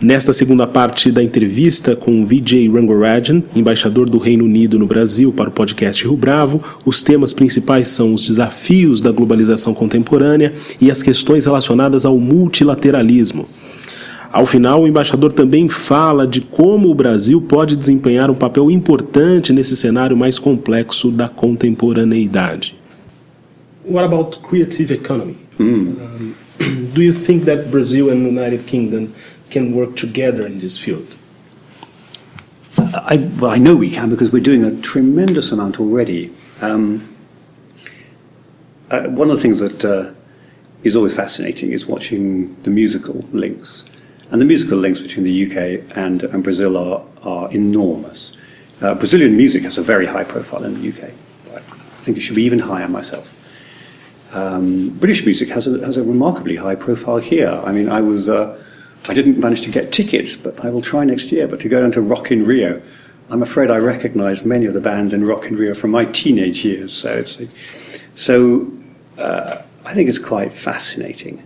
Nesta segunda parte da entrevista com Vijay Rangarajan, embaixador do Reino Unido no Brasil para o podcast Rio Bravo, os temas principais são os desafios da globalização contemporânea e as questões relacionadas ao multilateralismo. Ao final, o embaixador também fala de como o Brasil pode desempenhar um papel importante nesse cenário mais complexo da contemporaneidade. What about creative economy? Um, do you think that Brazil and the United Kingdom can work together in this field? I, well, I know we can because we're doing a tremendous amount already. Um, uh, one of the things that uh, is always fascinating is watching the musical links. And the musical links between the UK and, and Brazil are, are enormous. Uh, Brazilian music has a very high profile in the UK. I think it should be even higher myself. Um, British music has a, has a remarkably high profile here. I mean, I was uh, I didn't manage to get tickets, but I will try next year. But to go down to Rock in Rio, I'm afraid I recognise many of the bands in Rock in Rio from my teenage years. So it's so uh, I think it's quite fascinating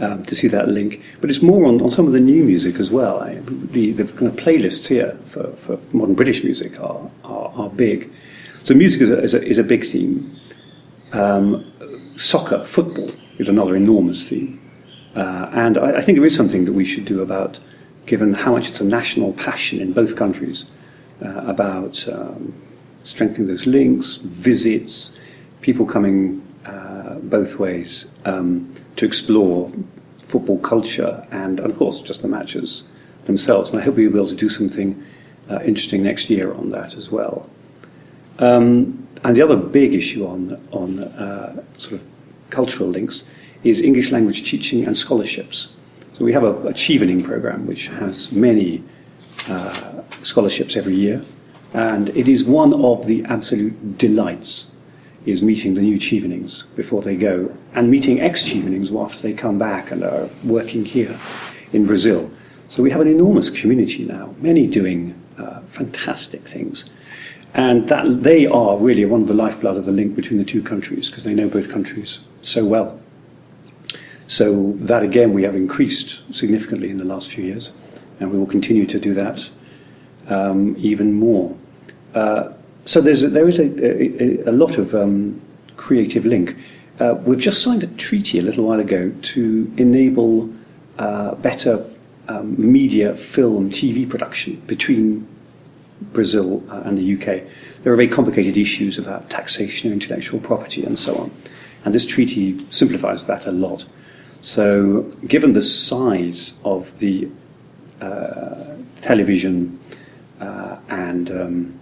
um, to see that link. But it's more on, on some of the new music as well. I, the, the kind of playlists here for, for modern British music are, are, are big. So music is a, is a, is a big theme. Um, soccer, football, is another enormous theme. Uh, and I, I, think there is something that we should do about, given how much it's a national passion in both countries, uh, about um, strengthening those links, visits, people coming uh, both ways um, to explore football culture and, of course, just the matches themselves. And I hope we'll be able to do something uh, interesting next year on that as well. Um, and the other big issue on, on uh, sort of cultural links is English language teaching and scholarships. So we have a, a Chevening program which has many uh, scholarships every year, and it is one of the absolute delights is meeting the new Chevenings before they go, and meeting ex-Chevenings after they come back and are working here in Brazil. So we have an enormous community now, many doing uh, fantastic things. And that they are really one of the lifeblood of the link between the two countries because they know both countries so well. So that again we have increased significantly in the last few years, and we will continue to do that um, even more. Uh, so there's a, there is a, a, a lot of um, creative link. Uh, we've just signed a treaty a little while ago to enable uh, better um, media, film, TV production between Brazil uh, and the UK. There are very complicated issues about taxation of intellectual property and so on. And this treaty simplifies that a lot. So, given the size of the uh, television uh, and um,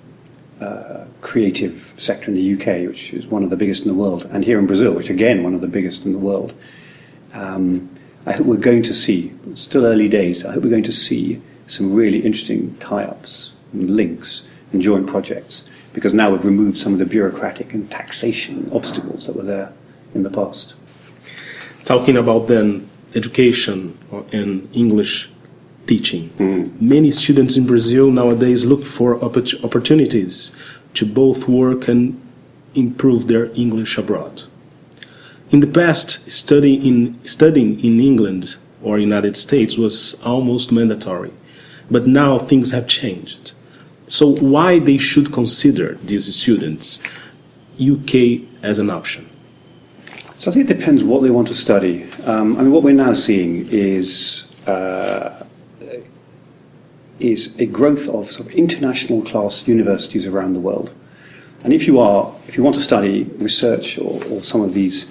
uh, creative sector in the UK, which is one of the biggest in the world, and here in Brazil, which again one of the biggest in the world, um, I hope we're going to see, still early days, I hope we're going to see some really interesting tie ups and links and joint projects because now we've removed some of the bureaucratic and taxation obstacles that were there in the past. Talking about then education and English teaching, mm. many students in Brazil nowadays look for opportunities to both work and improve their English abroad. In the past, studying in, studying in England or United States was almost mandatory, but now things have changed. So why they should consider these students UK as an option? So I think it depends what they want to study. Um, I mean, what we're now seeing is uh, is a growth of sort of international class universities around the world. And if you are, if you want to study research or, or some of these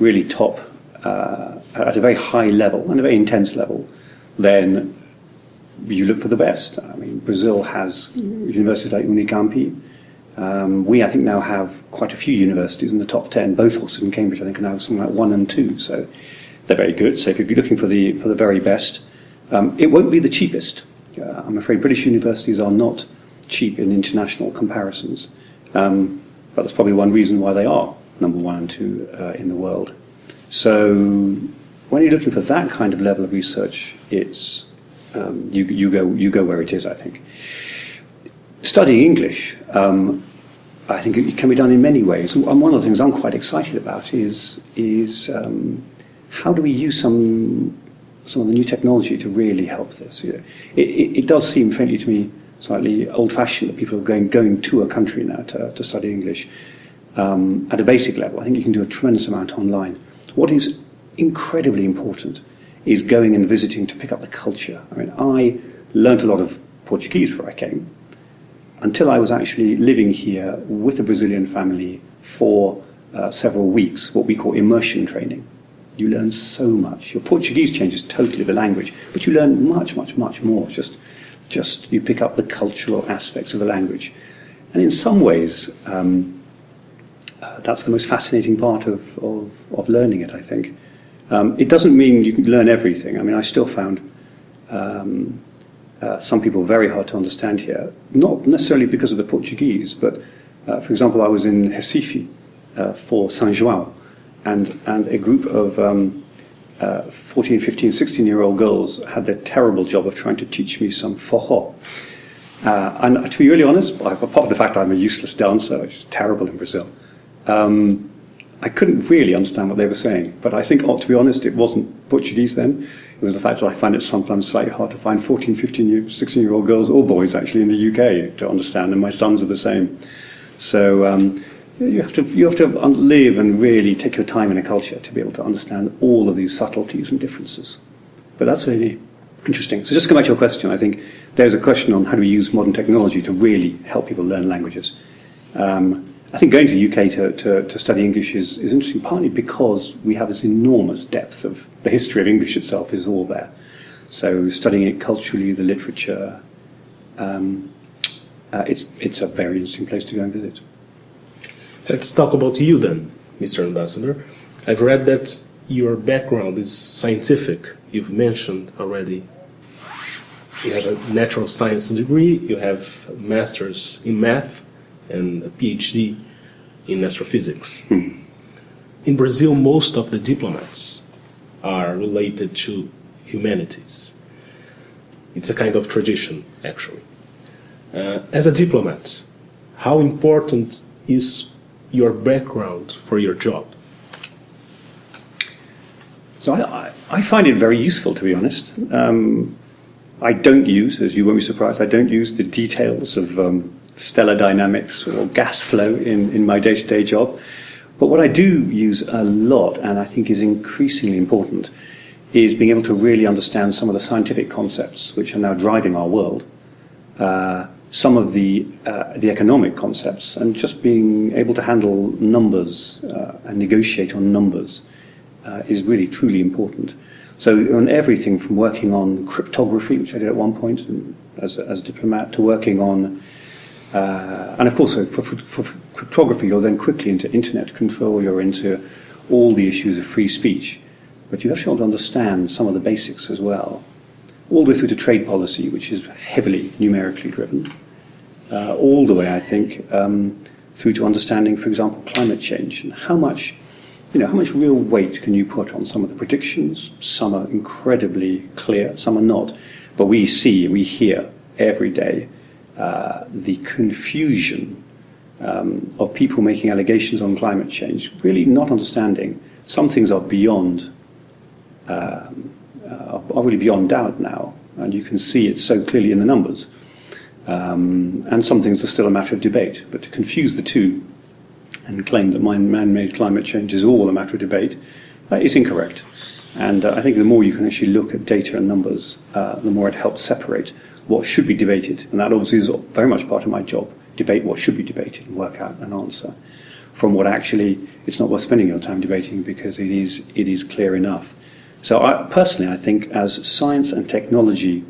really top uh, at a very high level and a very intense level, then you look for the best. I mean, Brazil has universities like Unicamp. Um, we, I think, now have quite a few universities in the top ten. Both Oxford and Cambridge, I think, are now something like one and two. So they're very good. So if you're looking for the for the very best, um, it won't be the cheapest. Uh, I'm afraid British universities are not cheap in international comparisons. Um, but that's probably one reason why they are number one and two uh, in the world. So when you're looking for that kind of level of research, it's um, you, you go you go where it is. I think studying English. Um, I think it can be done in many ways, and one of the things I'm quite excited about is is um, how do we use some some of the new technology to really help this? You know, it, it, it does seem faintly to me slightly old-fashioned that people are going going to a country now to, to study English um, at a basic level. I think you can do a tremendous amount online. What is incredibly important is going and visiting to pick up the culture. I mean, I learnt a lot of Portuguese before I came, until I was actually living here with a Brazilian family for uh, several weeks, what we call immersion training. You learn so much. Your Portuguese changes totally the language, but you learn much, much, much more. Just, just you pick up the cultural aspects of the language, and in some ways, um, uh, that's the most fascinating part of, of, of learning it, I think. Um, it doesn't mean you can learn everything. I mean, I still found um, uh, some people very hard to understand here, not necessarily because of the Portuguese, but uh, for example, I was in Recife uh, for San João, and, and a group of um, uh, 14, 15, 16 year old girls had the terrible job of trying to teach me some forró. Uh, and to be really honest, apart from the fact I'm a useless dancer, which is terrible in Brazil, um, I couldn't really understand what they were saying. But I think, oh, to be honest, it wasn't Portuguese then. It was the fact that I find it sometimes slightly hard to find 14, 15, year, 16 year old girls or boys actually in the UK to understand, and my sons are the same. So um, you have to you have to live and really take your time in a culture to be able to understand all of these subtleties and differences. But that's really interesting. So just to come back to your question, I think there's a question on how do we use modern technology to really help people learn languages. Um, I think going to the UK to, to, to study English is, is interesting, partly because we have this enormous depth of the history of English itself is all there. So studying it culturally, the literature, um, uh, it's, it's a very interesting place to go and visit. Let's talk about you then, Mr. Ambassador. I've read that your background is scientific. You've mentioned already. You have a natural science degree, you have a master's in math, and a PhD in astrophysics. Hmm. In Brazil, most of the diplomats are related to humanities. It's a kind of tradition, actually. Uh, as a diplomat, how important is your background for your job? So I, I find it very useful, to be honest. Um, I don't use, as you won't be surprised, I don't use the details of um, stellar dynamics or gas flow in, in my day to day job. But what I do use a lot, and I think is increasingly important, is being able to really understand some of the scientific concepts which are now driving our world, uh, some of the, uh, the economic concepts, and just being able to handle numbers uh, and negotiate on numbers uh, is really truly important. So, on everything from working on cryptography, which I did at one point as as a diplomat, to working on uh, and of course, for, for, for, cryptography, you're then quickly into internet control, you're into all the issues of free speech. But you have to be to understand some of the basics as well. All the way through to trade policy, which is heavily numerically driven. Uh, all the way, I think, um, through to understanding, for example, climate change and how much, you know, how much real weight can you put on some of the predictions? Some are incredibly clear, some are not. But we see, we hear every day uh, the confusion um, of people making allegations on climate change, really not understanding some things are beyond, um, uh, are really beyond doubt now, and you can see it so clearly in the numbers. Um, and some things are still a matter of debate. But to confuse the two and claim that man-made climate change is all a matter of debate uh, is incorrect. And uh, I think the more you can actually look at data and numbers, uh, the more it helps separate what should be debated, and that obviously is very much part of my job. Debate what should be debated and work out an answer from what actually it's not worth spending your time debating because it is it is clear enough. So I, personally, I think as science and technology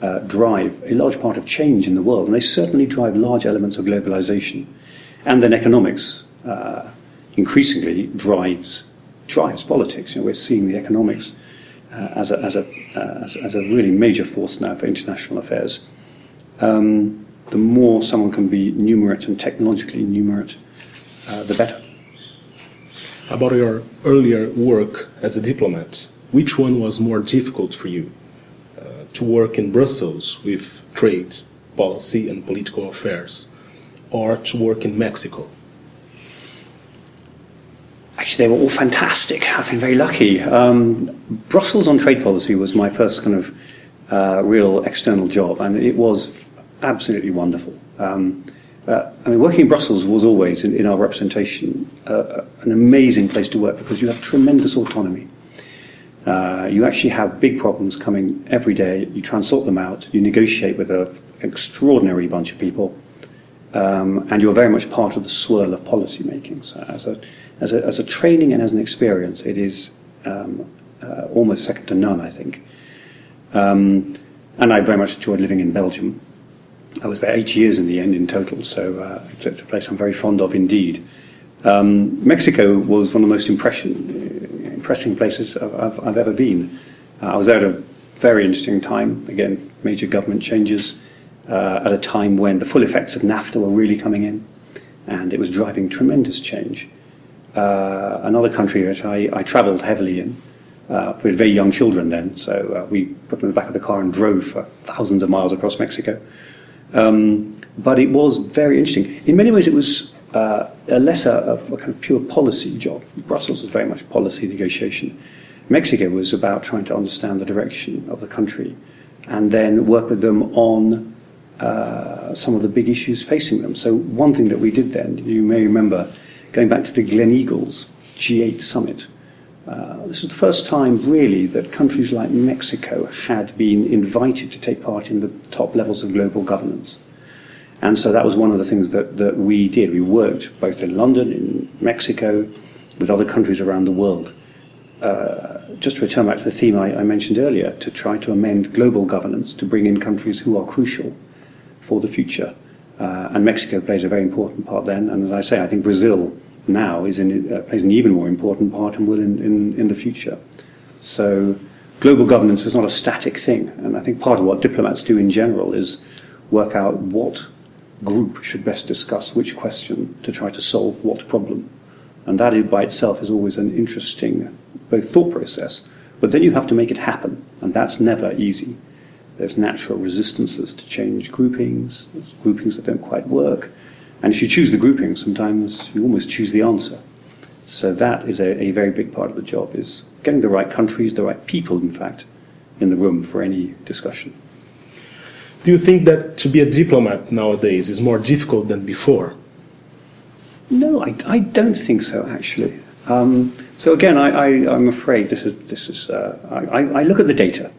uh, drive a large part of change in the world, and they certainly drive large elements of globalization, and then economics uh, increasingly drives drives politics. You know, we're seeing the economics as, a, as, a, uh, as, as, a really major force now for international affairs. Um, the more someone can be numerate and technologically numerate, uh, the better. About your earlier work as a diplomat, which one was more difficult for you? Uh, to work in Brussels with trade, policy, and political affairs, or to work in Mexico? Actually, they were all fantastic. I've been very lucky. Um, Brussels on trade policy was my first kind of uh, real external job, and it was absolutely wonderful. Um, uh, I mean, working in Brussels was always, in, in our representation, uh, uh, an amazing place to work because you have tremendous autonomy. Uh, you actually have big problems coming every day. You try sort them out. You negotiate with an extraordinary bunch of people, um, and you're very much part of the swirl of policy making. So, as a, as a training and as an experience, it is um, uh, almost second to none, I think. Um, and I very much enjoyed living in Belgium. I was there eight years in the end in total, so uh, it's, it's, a place I'm very fond of indeed. Um, Mexico was one of the most impression, impressing places I've, I've ever been. Uh, I was there at a very interesting time, again, major government changes, uh, at a time when the full effects of NAFTA were really coming in, and it was driving tremendous change. Uh, another country that I, I traveled heavily in, uh, we had very young children then, so uh, we put them in the back of the car and drove for thousands of miles across Mexico. Um, but it was very interesting. In many ways, it was uh, a lesser, a, a kind of pure policy job. Brussels was very much policy negotiation. Mexico was about trying to understand the direction of the country and then work with them on uh, some of the big issues facing them. So, one thing that we did then, you may remember, going back to the Gleneagles G8 summit, uh, this was the first time, really, that countries like Mexico had been invited to take part in the top levels of global governance. And so that was one of the things that, that we did. We worked both in London, in Mexico, with other countries around the world. Uh, just to return back to the theme I, I, mentioned earlier, to try to amend global governance to bring in countries who are crucial for the future. Uh, and Mexico plays a very important part then. And as I say, I think Brazil now is in, uh, plays an even more important part and will in, in, in the future. So global governance is not a static thing. And I think part of what diplomats do in general is work out what group should best discuss which question to try to solve what problem. And that by itself is always an interesting both thought process, but then you have to make it happen, and that's never easy. There's natural resistances to change groupings, there's groupings that don't quite work, and if you choose the grouping, sometimes you almost choose the answer. So that is a, a very big part of the job, is getting the right countries, the right people, in fact, in the room for any discussion. Do you think that to be a diplomat nowadays is more difficult than before? No, I, I don't think so, actually. Um, so again, I, I, am afraid this is, this is uh, I, I, look at the data.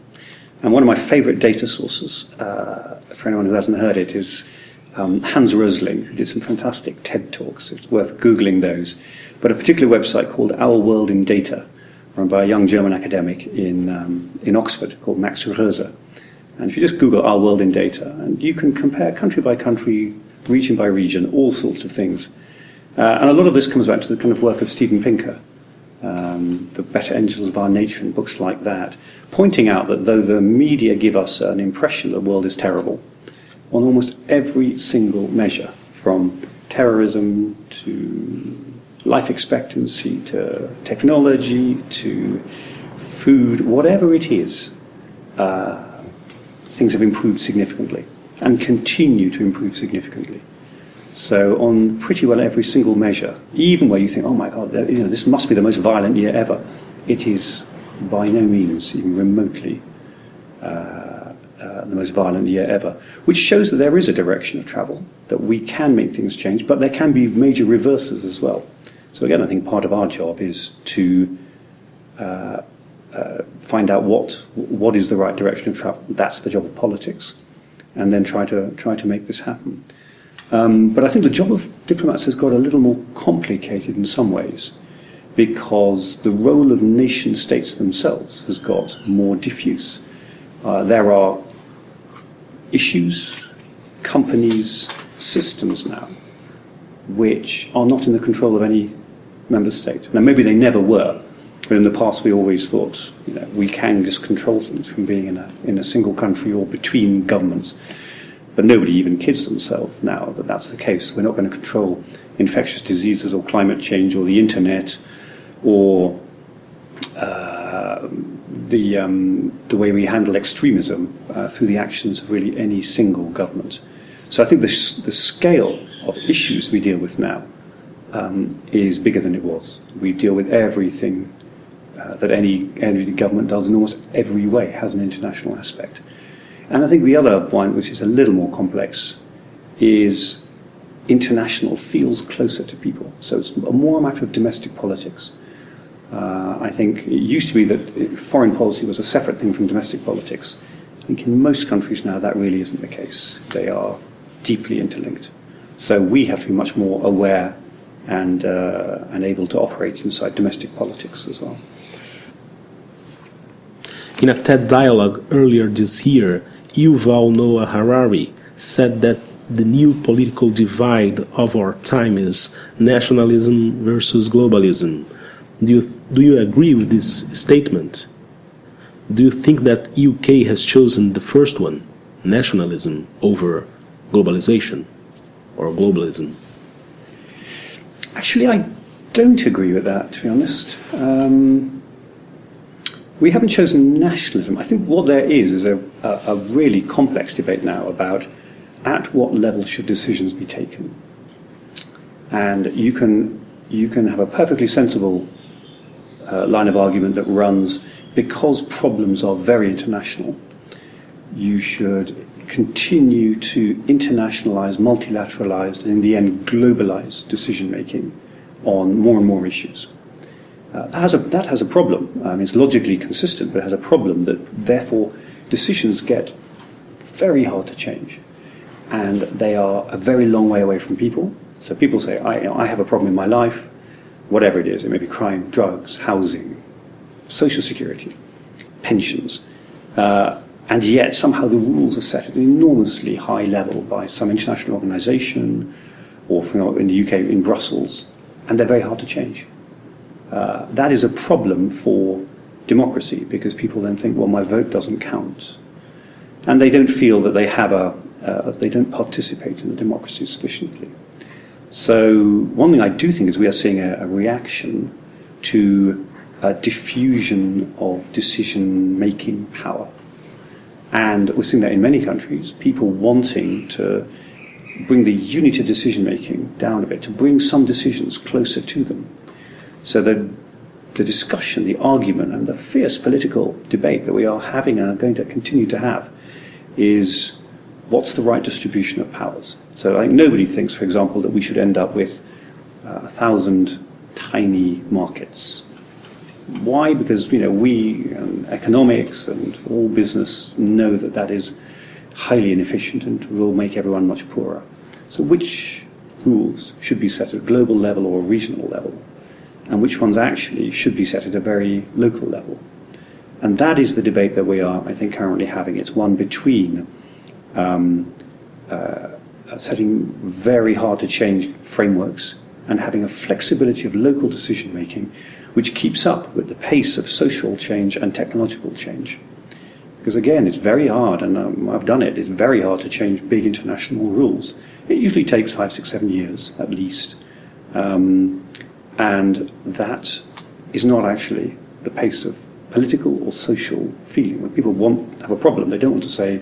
And one of my favorite data sources, uh, for anyone who hasn't heard it, is um, Hans Rosling, who did some fantastic TED Talks. It's worth Googling those. But a particular website called Our World in Data, run by a young German academic in, um, in Oxford called Max Roser. And if you just Google Our World in Data, and you can compare country by country, region by region, all sorts of things. Uh, and a lot of this comes back to the kind of work of Steven Pinker, um, The Better Angels of Our Nature, and books like that, pointing out that though the media give us an impression that the world is terrible, on almost every single measure, from terrorism to life expectancy to technology to food, whatever it is, uh, things have improved significantly and continue to improve significantly. So on pretty well every single measure, even where you think, oh my God, you know, this must be the most violent year ever, it is by no means even remotely uh, uh, the most violent year ever, which shows that there is a direction of travel, that we can make things change, but there can be major reverses as well. So again, I think part of our job is to uh, uh, find out what what is the right direction of travel. That's the job of politics, and then try to try to make this happen. Um, but I think the job of diplomats has got a little more complicated in some ways, because the role of nation states themselves has got more diffuse. Uh, there are issues, companies, systems now, which are not in the control of any member state. Now, maybe they never were, but in the past we always thought you know, we can just control things from being in a, in a single country or between governments. Nobody even kids themselves now that that's the case. We're not going to control infectious diseases or climate change or the internet or uh, the, um, the way we handle extremism uh, through the actions of really any single government. So I think the, the scale of issues we deal with now um, is bigger than it was. We deal with everything uh, that any, any government does in almost every way, has an international aspect. And I think the other point, which is a little more complex, is international feels closer to people. So it's more a matter of domestic politics. Uh, I think it used to be that foreign policy was a separate thing from domestic politics. I think in most countries now that really isn't the case. They are deeply interlinked. So we have to be much more aware and, uh, and able to operate inside domestic politics as well. In a TED dialogue earlier this year, Yuval Noah Harari said that the new political divide of our time is nationalism versus globalism. Do you, do you agree with this statement? Do you think that UK has chosen the first one, nationalism, over globalization or globalism? Actually, I don't agree with that, to be honest. Um, we haven't chosen nationalism. I think what there is is a, a, a really complex debate now about at what level should decisions be taken. And you can, you can have a perfectly sensible uh, line of argument that runs because problems are very international. You should continue to internationalize, multilateralize, and in the end, globalize decision making on more and more issues. Uh, that, has a, that has a problem. I mean, it's logically consistent, but it has a problem that therefore decisions get very hard to change. And they are a very long way away from people. So people say, I, you know, I have a problem in my life, whatever it is. It may be crime, drugs, housing, social security, pensions. Uh, and yet somehow the rules are set at an enormously high level by some international organization or from, in the UK in Brussels, and they're very hard to change. Uh, that is a problem for democracy because people then think, well, my vote doesn't count. And they don't feel that they have a, uh, they don't participate in the democracy sufficiently. So, one thing I do think is we are seeing a, a reaction to a diffusion of decision making power. And we're seeing that in many countries, people wanting to bring the unit of decision making down a bit, to bring some decisions closer to them. So that the discussion, the argument, and the fierce political debate that we are having and are going to continue to have is what's the right distribution of powers. So I think nobody thinks, for example, that we should end up with uh, a thousand tiny markets why? Because you know we, um, economics and all business know that that is highly inefficient and will make everyone much poorer. So which rules should be set at a global level or a regional level, and which ones actually should be set at a very local level? And that is the debate that we are, I think, currently having. It's one between um, uh, setting very hard to change frameworks and having a flexibility of local decision making which keeps up with the pace of social change and technological change. Because again, it's very hard, and um, I've done it, it's very hard to change big international rules. It usually takes five, six, seven years at least. Um, and that is not actually the pace of political or social feeling. When people want have a problem, they don't want to say,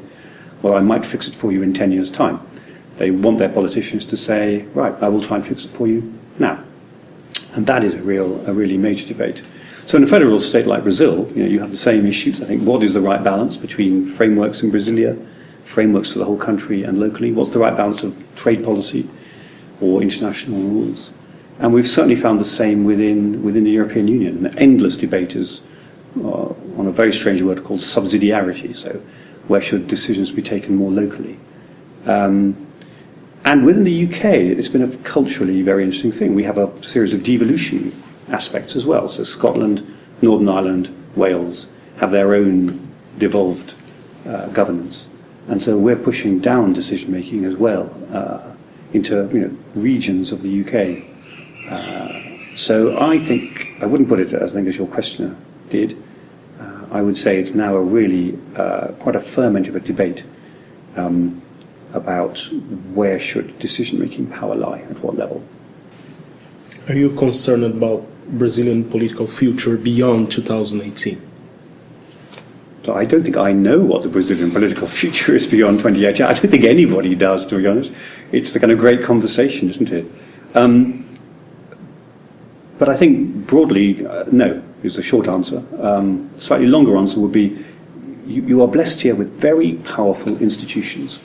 well, I might fix it for you in 10 years' time. They want their politicians to say, right, I will try and fix it for you now. And that is a real, a really major debate. So in a federal state like Brazil, you know, you have the same issues. I think what is the right balance between frameworks in Brasilia, frameworks for the whole country and locally? What's the right balance of trade policy or international rules? And we've certainly found the same within, within the European Union. An endless debate is uh, on a very strange word called subsidiarity. So where should decisions be taken more locally? Um, and within the UK, it's been a culturally very interesting thing. We have a series of devolution aspects as well. So Scotland, Northern Ireland, Wales have their own devolved uh, governance. And so we're pushing down decision making as well uh, into you know, regions of the UK. Uh, so I think, I wouldn't put it as I think as your questioner did. Uh, I would say it's now a really uh, quite a ferment of a debate. Um, about where should decision-making power lie, at what level. Are you concerned about Brazilian political future beyond 2018? So I don't think I know what the Brazilian political future is beyond 2018. I don't think anybody does, to be honest. It's the kind of great conversation, isn't it? Um, but I think broadly, uh, no, is the short answer. Um, slightly longer answer would be you, you, are blessed here with very powerful institutions.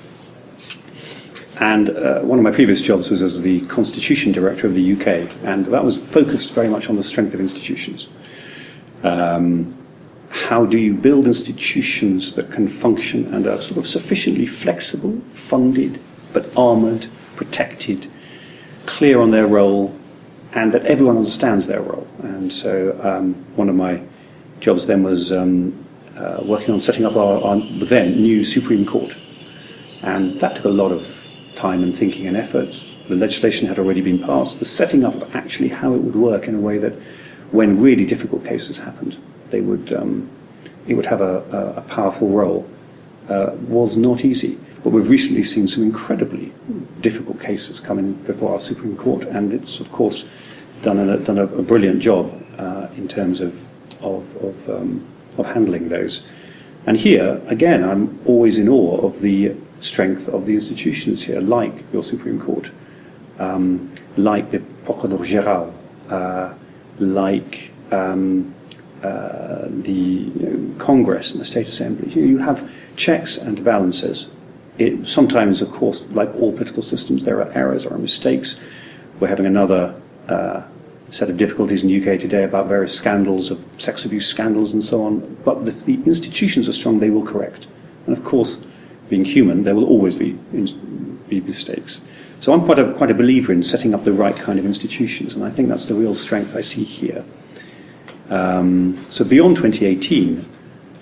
And uh, one of my previous jobs was as the Constitution Director of the UK, and that was focused very much on the strength of institutions. Um, how do you build institutions that can function and are sort of sufficiently flexible, funded, but armoured, protected, clear on their role, and that everyone understands their role. And so um, one of my jobs then was um, uh, working on setting up our, our then new Supreme Court. And that took a lot of time and thinking and effort. The legislation had already been passed. The setting up of actually how it would work in a way that when really difficult cases happened, they would, um, it would have a, a, powerful role uh, was not easy. But we've recently seen some incredibly difficult cases coming before our Supreme Court, and it's, of course, done a, done a, a brilliant job uh, in terms of, of, of, um, of handling those. And here, again, I'm always in awe of the strength of the institutions here, like your Supreme Court, um, like the Procureur Général, uh, like um, uh, the you know, Congress and the State Assembly. You, you have checks and balances. It, sometimes, of course, like all political systems, there are errors or mistakes. We're having another uh, set of difficulties in the UK today about various scandals of sex abuse scandals and so on. But if the institutions are strong, they will correct. And of course, being human, there will always be, be mistakes. So I'm quite a, quite a believer in setting up the right kind of institutions, and I think that's the real strength I see here. Um, so beyond 2018,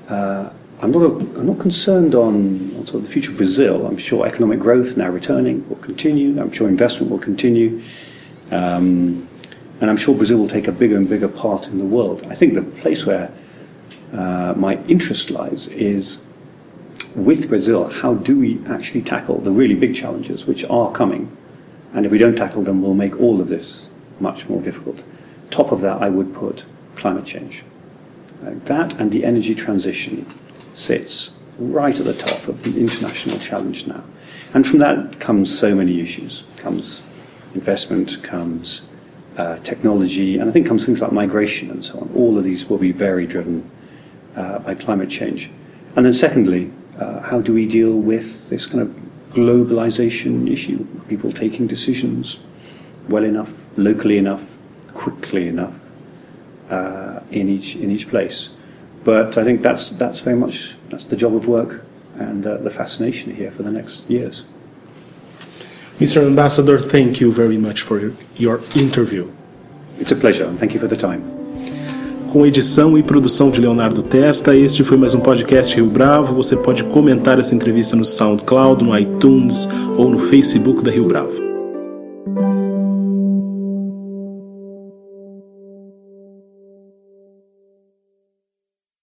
uh, I'm not, a, I'm not concerned on, on sort of the future of Brazil. I'm sure economic growth now returning will continue. I'm sure investment will continue. Um, and I'm sure Brazil will take a bigger and bigger part in the world. I think the place where uh, my interest lies is with Brazil, how do we actually tackle the really big challenges which are coming? And if we don't tackle them, we'll make all of this much more difficult. Top of that, I would put climate change. Uh, that and the energy transition sits right at the top of the international challenge now. And from that comes so many issues. Comes investment, comes uh, technology, and I think comes things like migration and so on. All of these will be very driven uh, by climate change. And then secondly, uh, how do we deal with this kind of globalization issue? People taking decisions well enough, locally enough, quickly enough uh, in each in each place. But I think that's that's very much that's the job of work and uh, the fascination here for the next years. Mr. Ambassador, thank you very much for your interview. It's a pleasure, and thank you for the time. Com edição e produção de Leonardo Testa, este foi mais um podcast Rio Bravo. Você pode comentar essa entrevista no SoundCloud, no iTunes ou no Facebook da Rio Bravo.